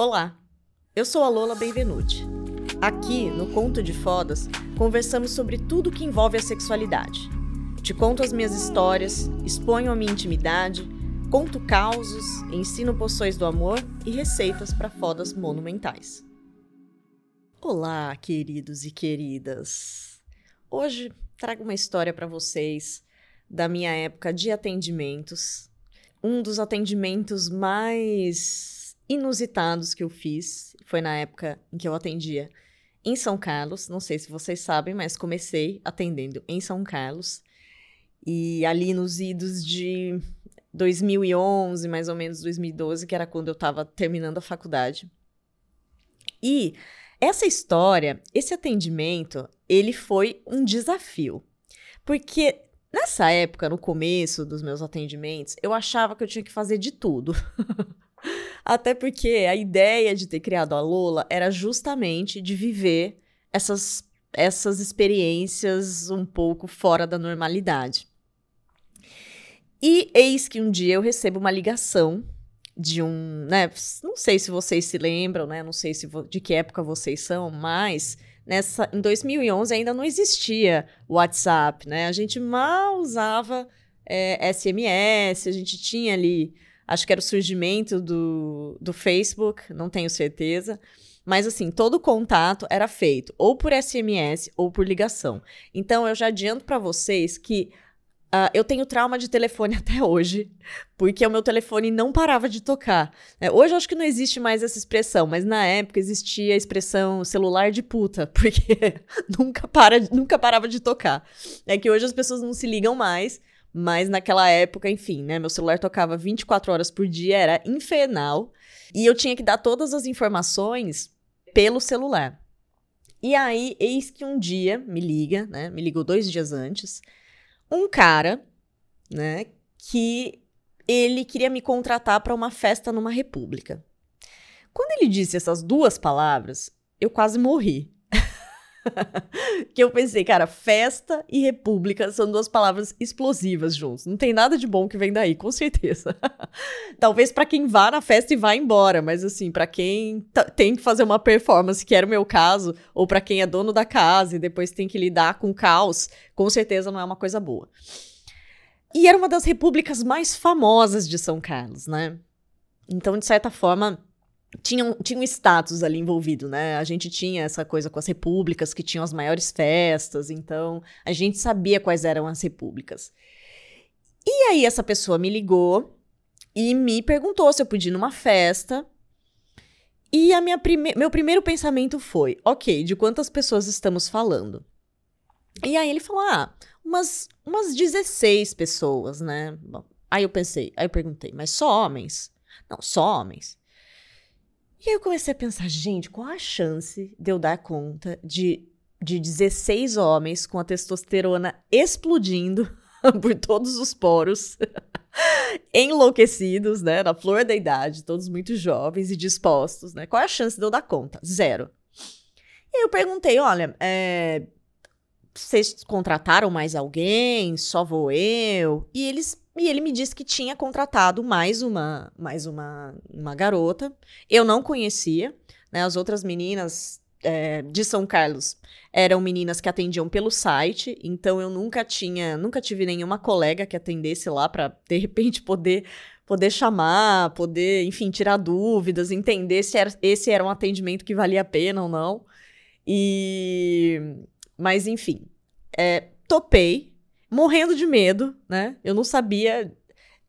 Olá, eu sou a Lola Benvenuti. Aqui, no Conto de Fodas, conversamos sobre tudo que envolve a sexualidade. Te conto as minhas histórias, exponho a minha intimidade, conto causos, ensino poções do amor e receitas para fodas monumentais. Olá, queridos e queridas. Hoje trago uma história para vocês da minha época de atendimentos. Um dos atendimentos mais inusitados que eu fiz. Foi na época em que eu atendia em São Carlos. Não sei se vocês sabem, mas comecei atendendo em São Carlos. E ali nos idos de 2011, mais ou menos 2012, que era quando eu estava terminando a faculdade. E essa história, esse atendimento, ele foi um desafio. Porque nessa época, no começo dos meus atendimentos, eu achava que eu tinha que fazer de tudo. Até porque a ideia de ter criado a Lola era justamente de viver essas, essas experiências um pouco fora da normalidade. E eis que um dia eu recebo uma ligação de um, né, não sei se vocês se lembram, né, não sei se de que época vocês são, mas nessa em 2011 ainda não existia WhatsApp, né? A gente mal usava é, SMS, a gente tinha ali Acho que era o surgimento do, do Facebook, não tenho certeza. Mas assim, todo contato era feito ou por SMS ou por ligação. Então eu já adianto para vocês que uh, eu tenho trauma de telefone até hoje, porque o meu telefone não parava de tocar. É, hoje eu acho que não existe mais essa expressão, mas na época existia a expressão celular de puta, porque nunca, para, nunca parava de tocar. É que hoje as pessoas não se ligam mais, mas naquela época, enfim, né? Meu celular tocava 24 horas por dia, era infernal. E eu tinha que dar todas as informações pelo celular. E aí, eis que um dia me liga, né? Me ligou dois dias antes, um cara, né? Que ele queria me contratar para uma festa numa república. Quando ele disse essas duas palavras, eu quase morri. que eu pensei, cara, festa e república são duas palavras explosivas juntos. Não tem nada de bom que vem daí, com certeza. Talvez para quem vá na festa e vá embora, mas assim, para quem tem que fazer uma performance, que era o meu caso, ou para quem é dono da casa e depois tem que lidar com caos, com certeza não é uma coisa boa. E era uma das repúblicas mais famosas de São Carlos, né? Então, de certa forma, tinha tinha um status ali envolvido, né? A gente tinha essa coisa com as repúblicas que tinham as maiores festas, então a gente sabia quais eram as repúblicas. E aí essa pessoa me ligou e me perguntou se eu podia ir numa festa. E a minha prime meu primeiro pensamento foi: ok, de quantas pessoas estamos falando? E aí ele falou: ah, umas, umas 16 pessoas, né? Bom, aí eu pensei, aí eu perguntei, mas só homens? Não, só homens. E aí eu comecei a pensar, gente, qual a chance de eu dar conta de, de 16 homens com a testosterona explodindo por todos os poros, enlouquecidos, né, na flor da idade, todos muito jovens e dispostos, né? Qual a chance de eu dar conta? Zero. E aí eu perguntei, olha, é, vocês contrataram mais alguém? Só vou eu? E eles e ele me disse que tinha contratado mais uma, mais uma, uma garota. Eu não conhecia, né? As outras meninas é, de São Carlos eram meninas que atendiam pelo site, então eu nunca tinha, nunca tive nenhuma colega que atendesse lá para de repente poder poder chamar, poder, enfim, tirar dúvidas, entender se era, esse era um atendimento que valia a pena ou não. E mas enfim, é, topei morrendo de medo, né? Eu não sabia.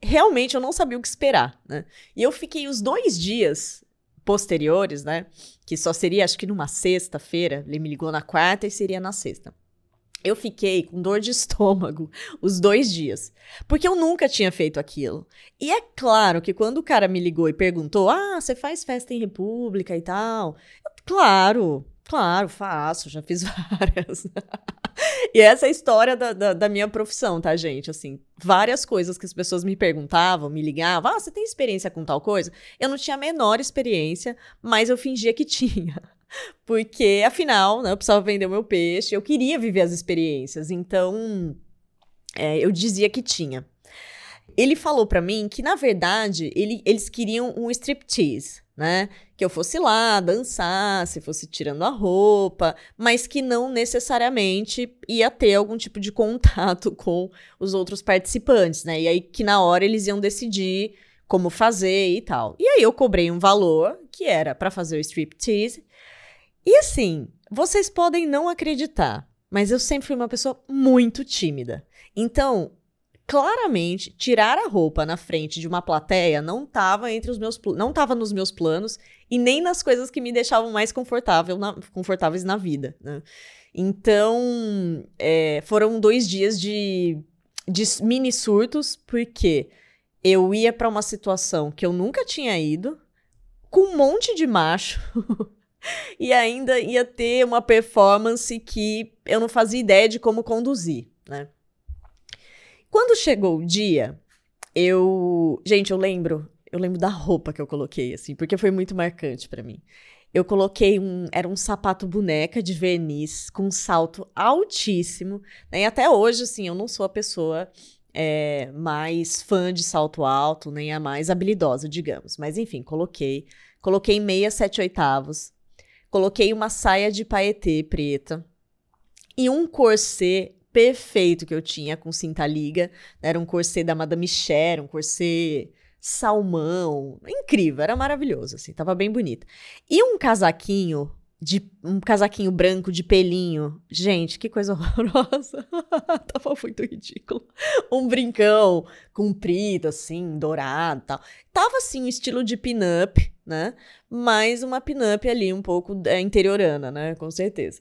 Realmente, eu não sabia o que esperar, né? E eu fiquei os dois dias posteriores, né? Que só seria, acho que numa sexta-feira. Ele me ligou na quarta e seria na sexta. Eu fiquei com dor de estômago os dois dias, porque eu nunca tinha feito aquilo. E é claro que quando o cara me ligou e perguntou: Ah, você faz festa em República e tal? Eu, claro, claro, faço, já fiz várias. E essa é a história da, da, da, minha profissão, tá, gente? Assim, várias coisas que as pessoas me perguntavam, me ligavam. Ah, você tem experiência com tal coisa? Eu não tinha a menor experiência, mas eu fingia que tinha. Porque, afinal, né, eu precisava vender o meu peixe, eu queria viver as experiências. Então, é, eu dizia que tinha. Ele falou para mim que, na verdade, ele, eles queriam um striptease né? Que eu fosse lá dançar, se fosse tirando a roupa, mas que não necessariamente ia ter algum tipo de contato com os outros participantes, né? E aí que na hora eles iam decidir como fazer e tal. E aí eu cobrei um valor que era para fazer o striptease. E assim, vocês podem não acreditar, mas eu sempre fui uma pessoa muito tímida. Então, claramente, tirar a roupa na frente de uma plateia não estava entre os meus não estava nos meus planos e nem nas coisas que me deixavam mais confortável na, confortáveis na vida. Né? Então, é, foram dois dias de, de mini surtos, porque eu ia para uma situação que eu nunca tinha ido, com um monte de macho. e ainda ia ter uma performance que eu não fazia ideia de como conduzir, né? Quando chegou o dia, eu. Gente, eu lembro. Eu lembro da roupa que eu coloquei, assim, porque foi muito marcante para mim. Eu coloquei um. Era um sapato boneca de verniz com um salto altíssimo. Né? E até hoje, assim, eu não sou a pessoa é, mais fã de salto alto, nem a mais habilidosa, digamos. Mas enfim, coloquei. Coloquei meia sete oitavos. Coloquei uma saia de paetê preta. E um corset perfeito que eu tinha com cinta liga. Era um corset da Madame Cher, um corset salmão. Incrível, era maravilhoso, assim, tava bem bonito. E um casaquinho de um casaquinho branco de pelinho. Gente, que coisa horrorosa. Tava muito ridículo. Um brincão comprido, assim, dourado tal. Tava, assim, um estilo de pin-up, né? Mas uma pin-up ali um pouco é, interiorana, né? Com certeza.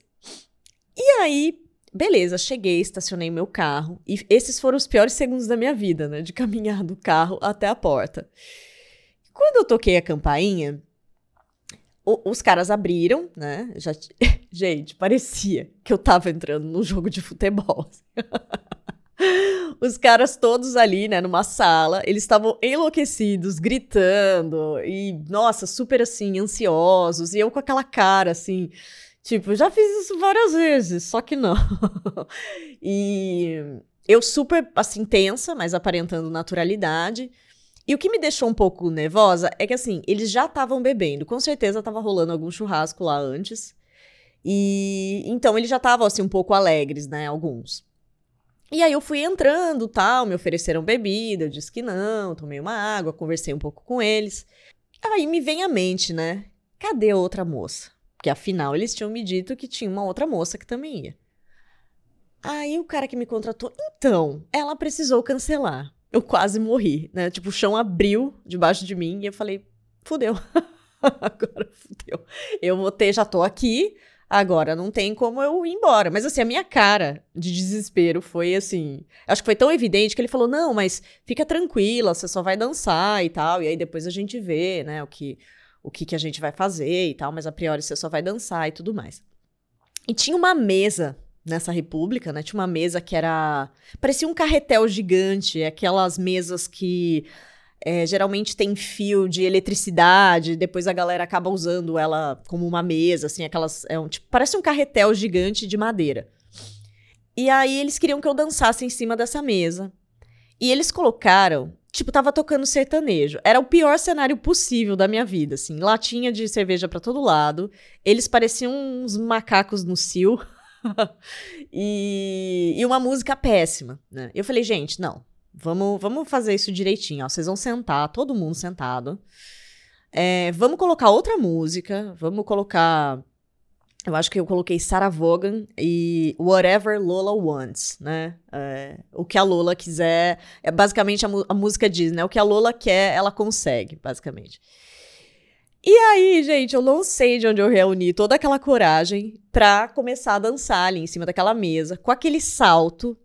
E aí, Beleza, cheguei, estacionei meu carro. E esses foram os piores segundos da minha vida, né? De caminhar do carro até a porta. Quando eu toquei a campainha, o, os caras abriram, né? Já, gente, parecia que eu tava entrando num jogo de futebol. os caras todos ali, né, numa sala, eles estavam enlouquecidos, gritando e, nossa, super assim, ansiosos. E eu com aquela cara assim Tipo, já fiz isso várias vezes, só que não. e eu super, assim, tensa, mas aparentando naturalidade. E o que me deixou um pouco nervosa é que, assim, eles já estavam bebendo. Com certeza tava rolando algum churrasco lá antes. E então eles já estavam, assim, um pouco alegres, né? Alguns. E aí eu fui entrando, tal, me ofereceram bebida, eu disse que não, tomei uma água, conversei um pouco com eles. Aí me vem à mente, né? Cadê a outra moça? Porque afinal eles tinham me dito que tinha uma outra moça que também ia. Aí o cara que me contratou, então, ela precisou cancelar. Eu quase morri, né? Tipo, o chão abriu debaixo de mim e eu falei, fudeu. agora fudeu. Eu vou ter, já tô aqui, agora não tem como eu ir embora. Mas assim, a minha cara de desespero foi assim. Acho que foi tão evidente que ele falou: não, mas fica tranquila, você só vai dançar e tal. E aí depois a gente vê, né, o que o que, que a gente vai fazer e tal, mas a priori você só vai dançar e tudo mais. E tinha uma mesa nessa república, né? Tinha uma mesa que era. parecia um carretel gigante, aquelas mesas que. É, geralmente tem fio de eletricidade, depois a galera acaba usando ela como uma mesa, assim, aquelas. É um, tipo, parece um carretel gigante de madeira. E aí eles queriam que eu dançasse em cima dessa mesa. E eles colocaram tipo, tava tocando sertanejo. Era o pior cenário possível da minha vida, assim. Latinha de cerveja para todo lado. Eles pareciam uns macacos no cio. e, e uma música péssima, né? Eu falei, gente, não. Vamos, vamos fazer isso direitinho, ó. Vocês vão sentar, todo mundo sentado. É, vamos colocar outra música. Vamos colocar eu acho que eu coloquei Sarah Vaughan e Whatever Lola Wants, né? É, o que a Lola quiser. É, basicamente a, a, música diz, né? O que a Lola quer, ela consegue, basicamente. E aí, gente, eu não sei de onde eu reuni toda aquela coragem pra começar a dançar ali em cima daquela mesa, com aquele salto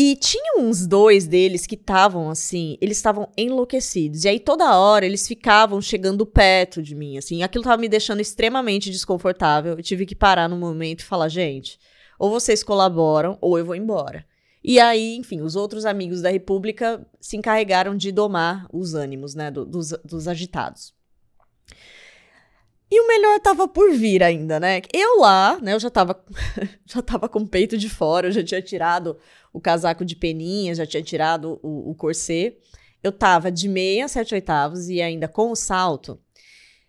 e tinha uns dois deles que estavam assim, eles estavam enlouquecidos. E aí toda hora eles ficavam chegando perto de mim, assim. Aquilo tava me deixando extremamente desconfortável. Eu tive que parar no momento e falar, gente, ou vocês colaboram ou eu vou embora. E aí, enfim, os outros amigos da República se encarregaram de domar os ânimos, né, do, dos, dos agitados. E o melhor tava por vir ainda, né? Eu lá, né, eu já tava, já tava com o peito de fora, eu já tinha tirado o casaco de peninha, já tinha tirado o, o corset. Eu tava de meia, sete oitavos e ainda com o salto.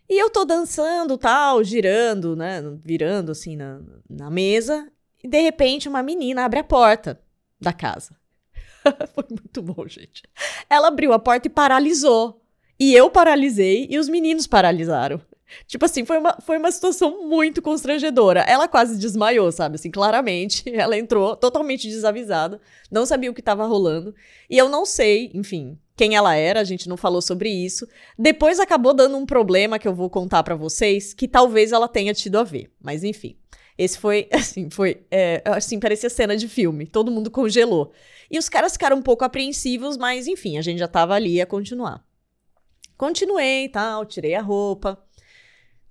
E eu tô dançando, tal, girando, né? Virando assim na, na mesa. E de repente uma menina abre a porta da casa. Foi muito bom, gente. Ela abriu a porta e paralisou. E eu paralisei e os meninos paralisaram. Tipo assim, foi uma, foi uma situação muito constrangedora. Ela quase desmaiou, sabe? Assim, claramente. Ela entrou totalmente desavisada, não sabia o que estava rolando. E eu não sei, enfim, quem ela era, a gente não falou sobre isso. Depois acabou dando um problema que eu vou contar para vocês, que talvez ela tenha tido a ver. Mas enfim. Esse foi, assim, foi, é, assim, parecia cena de filme. Todo mundo congelou. E os caras ficaram um pouco apreensivos, mas enfim, a gente já tava ali a continuar. Continuei e tal, tirei a roupa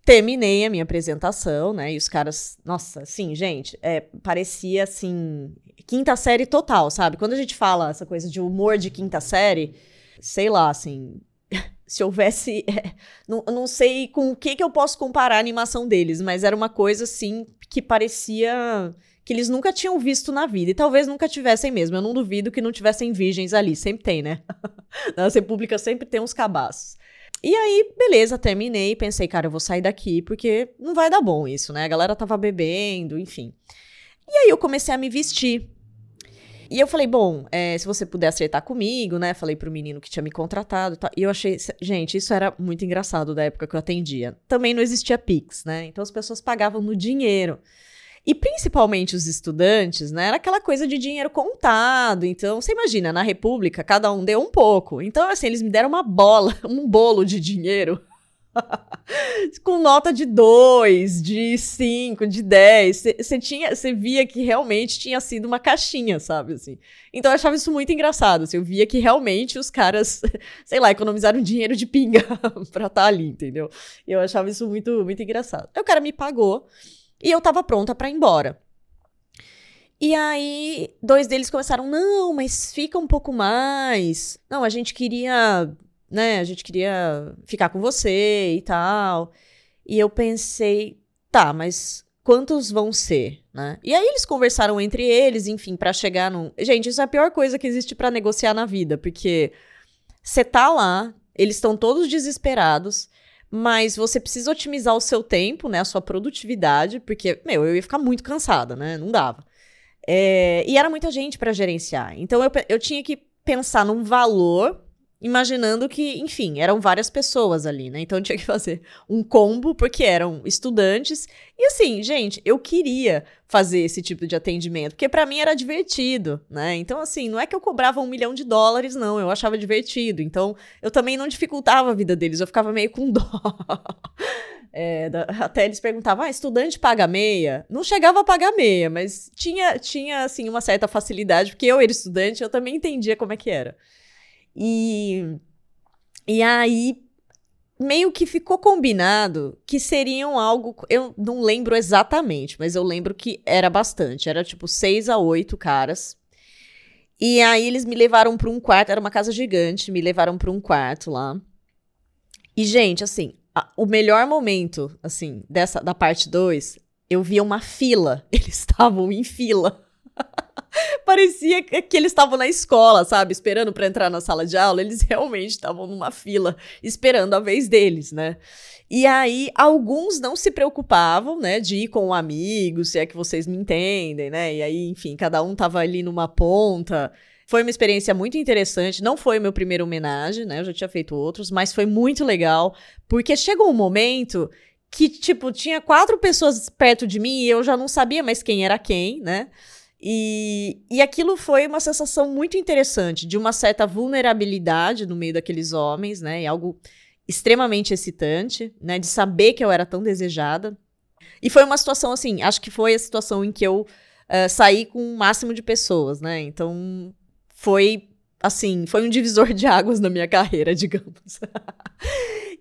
terminei a minha apresentação, né? E os caras, nossa, assim, gente, é, parecia assim, quinta série total, sabe? Quando a gente fala essa coisa de humor de quinta série, sei lá, assim, se houvesse. É, não, não sei com o que, que eu posso comparar a animação deles, mas era uma coisa assim que parecia que eles nunca tinham visto na vida. E talvez nunca tivessem mesmo. Eu não duvido que não tivessem virgens ali. Sempre tem, né? Na República sempre tem uns cabaços. E aí, beleza, terminei. Pensei, cara, eu vou sair daqui porque não vai dar bom isso, né? A galera tava bebendo, enfim. E aí eu comecei a me vestir. E eu falei, bom, é, se você puder acertar comigo, né? Falei pro menino que tinha me contratado e tal. E eu achei, gente, isso era muito engraçado da época que eu atendia. Também não existia Pix, né? Então as pessoas pagavam no dinheiro. E principalmente os estudantes, né? Era aquela coisa de dinheiro contado. Então, você imagina, na República, cada um deu um pouco. Então, assim, eles me deram uma bola, um bolo de dinheiro. com nota de 2, de 5, de 10. Você tinha, você via que realmente tinha sido uma caixinha, sabe assim. Então eu achava isso muito engraçado, assim, eu via que realmente os caras, sei lá, economizaram dinheiro de pinga pra estar tá ali, entendeu? Eu achava isso muito muito engraçado. Aí o cara me pagou e eu tava pronta para ir embora. E aí, dois deles começaram: não, mas fica um pouco mais. Não, a gente queria, né? A gente queria ficar com você e tal. E eu pensei: tá, mas quantos vão ser, né? E aí eles conversaram entre eles, enfim, para chegar num. Gente, isso é a pior coisa que existe para negociar na vida, porque você tá lá, eles estão todos desesperados mas você precisa otimizar o seu tempo, né, a sua produtividade, porque, meu, eu ia ficar muito cansada, né, não dava. É, e era muita gente para gerenciar, então eu, eu tinha que pensar num valor imaginando que, enfim, eram várias pessoas ali, né? Então tinha que fazer um combo, porque eram estudantes. E assim, gente, eu queria fazer esse tipo de atendimento, porque para mim era divertido, né? Então, assim, não é que eu cobrava um milhão de dólares, não, eu achava divertido. Então, eu também não dificultava a vida deles, eu ficava meio com dó. É, até eles perguntavam, ah, estudante paga meia? Não chegava a pagar meia, mas tinha, tinha assim, uma certa facilidade, porque eu era estudante, eu também entendia como é que era. E, e aí, meio que ficou combinado que seriam algo. Eu não lembro exatamente, mas eu lembro que era bastante. Era tipo seis a oito caras. E aí eles me levaram para um quarto, era uma casa gigante, me levaram para um quarto lá. E, gente, assim, a, o melhor momento, assim, dessa da parte 2, eu via uma fila. Eles estavam em fila. Parecia que eles estavam na escola, sabe? Esperando para entrar na sala de aula. Eles realmente estavam numa fila, esperando a vez deles, né? E aí, alguns não se preocupavam, né, de ir com um amigo, se é que vocês me entendem, né? E aí, enfim, cada um tava ali numa ponta. Foi uma experiência muito interessante. Não foi o meu primeiro homenagem, né? Eu já tinha feito outros, mas foi muito legal, porque chegou um momento que, tipo, tinha quatro pessoas perto de mim e eu já não sabia mais quem era quem, né? E, e aquilo foi uma sensação muito interessante, de uma certa vulnerabilidade no meio daqueles homens, né? E algo extremamente excitante, né? De saber que eu era tão desejada. E foi uma situação assim, acho que foi a situação em que eu uh, saí com o máximo de pessoas, né? Então foi assim, foi um divisor de águas na minha carreira, digamos.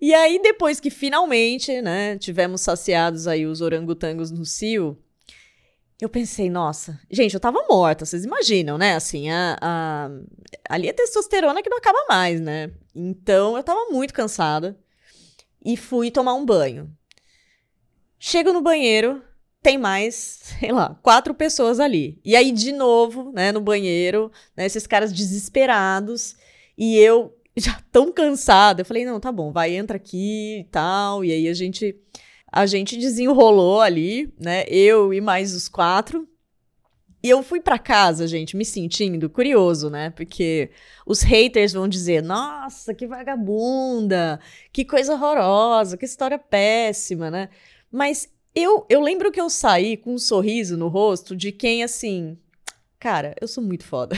e aí, depois que finalmente, né, tivemos saciados aí os orangotangos no cio, eu pensei, nossa, gente, eu tava morta, vocês imaginam, né? Assim, a, a, ali é testosterona que não acaba mais, né? Então eu tava muito cansada e fui tomar um banho. Chego no banheiro, tem mais, sei lá, quatro pessoas ali. E aí, de novo, né, no banheiro, né, esses caras desesperados. E eu já tão cansada. Eu falei, não, tá bom, vai, entra aqui e tal. E aí a gente, a gente desenrolou ali, né? Eu e mais os quatro. E eu fui para casa, gente, me sentindo curioso, né? Porque os haters vão dizer: nossa, que vagabunda, que coisa horrorosa, que história péssima, né? Mas eu, eu lembro que eu saí com um sorriso no rosto de quem, assim, cara, eu sou muito foda.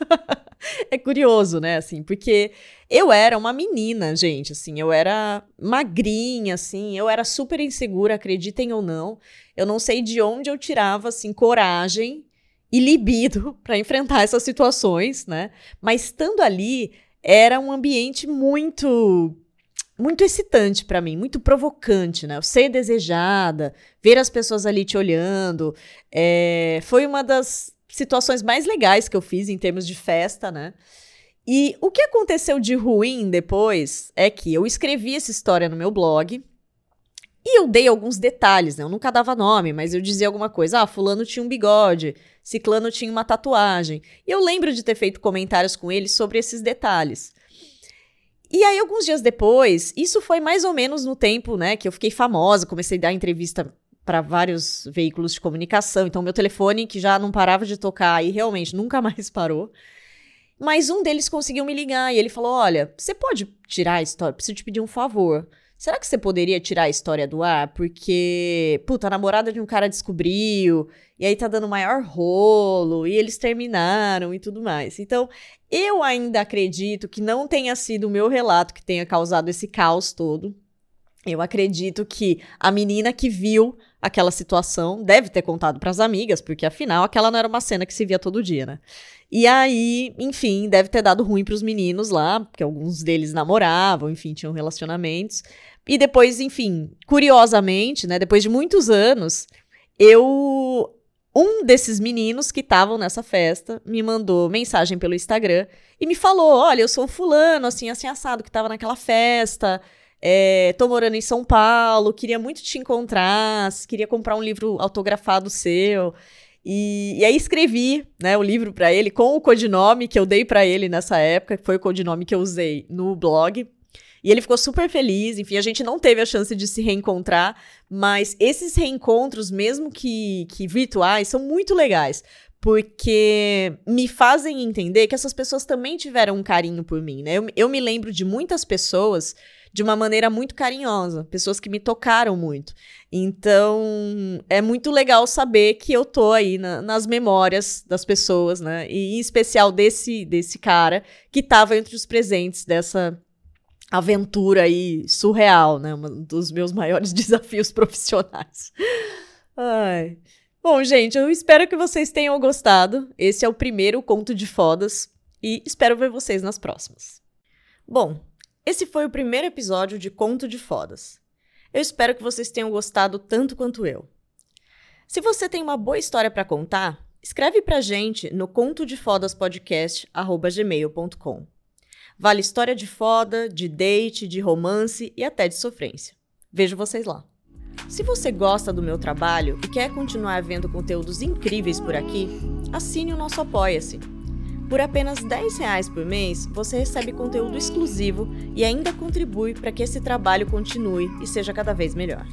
é curioso, né, assim, porque eu era uma menina, gente, assim, eu era magrinha, assim, eu era super insegura, acreditem ou não. Eu não sei de onde eu tirava, assim, coragem e libido para enfrentar essas situações, né? Mas estando ali, era um ambiente muito muito excitante para mim, muito provocante, né? ser desejada, ver as pessoas ali te olhando, é, foi uma das situações mais legais que eu fiz em termos de festa, né? E o que aconteceu de ruim depois é que eu escrevi essa história no meu blog e eu dei alguns detalhes, né? Eu nunca dava nome, mas eu dizia alguma coisa. Ah, fulano tinha um bigode, ciclano tinha uma tatuagem. E eu lembro de ter feito comentários com ele sobre esses detalhes. E aí, alguns dias depois, isso foi mais ou menos no tempo, né, que eu fiquei famosa, comecei a dar entrevista para vários veículos de comunicação. Então, meu telefone, que já não parava de tocar e realmente nunca mais parou. Mas um deles conseguiu me ligar e ele falou: Olha, você pode tirar a história? Preciso te pedir um favor. Será que você poderia tirar a história do ar? Porque, puta, a namorada de um cara descobriu, e aí tá dando maior rolo, e eles terminaram e tudo mais. Então, eu ainda acredito que não tenha sido o meu relato que tenha causado esse caos todo. Eu acredito que a menina que viu aquela situação deve ter contado para as amigas, porque afinal aquela não era uma cena que se via todo dia, né? E aí, enfim, deve ter dado ruim para os meninos lá, porque alguns deles namoravam, enfim, tinham relacionamentos. E depois, enfim, curiosamente, né, depois de muitos anos, eu um desses meninos que estavam nessa festa me mandou mensagem pelo Instagram e me falou: "Olha, eu sou fulano, assim, assim assado que estava naquela festa, é, tô morando em São Paulo, queria muito te encontrar, queria comprar um livro autografado seu". E, e aí escrevi, né, o livro para ele com o codinome que eu dei para ele nessa época, que foi o codinome que eu usei no blog. E ele ficou super feliz. Enfim, a gente não teve a chance de se reencontrar, mas esses reencontros, mesmo que, que virtuais, são muito legais. Porque me fazem entender que essas pessoas também tiveram um carinho por mim, né? Eu, eu me lembro de muitas pessoas de uma maneira muito carinhosa, pessoas que me tocaram muito. Então, é muito legal saber que eu tô aí na, nas memórias das pessoas, né? E em especial desse desse cara que estava entre os presentes dessa aventura aí surreal, né? Um dos meus maiores desafios profissionais. Ai. Bom, gente, eu espero que vocês tenham gostado. Esse é o primeiro conto de fodas e espero ver vocês nas próximas. Bom, esse foi o primeiro episódio de Conto de Fodas. Eu espero que vocês tenham gostado tanto quanto eu. Se você tem uma boa história para contar, escreve pra gente no contodefodaspodcast@gmail.com. Vale história de foda, de date, de romance e até de sofrência. Vejo vocês lá. Se você gosta do meu trabalho e quer continuar vendo conteúdos incríveis por aqui, assine o nosso Apoia-se por apenas 10 reais por mês, você recebe conteúdo exclusivo e ainda contribui para que esse trabalho continue e seja cada vez melhor.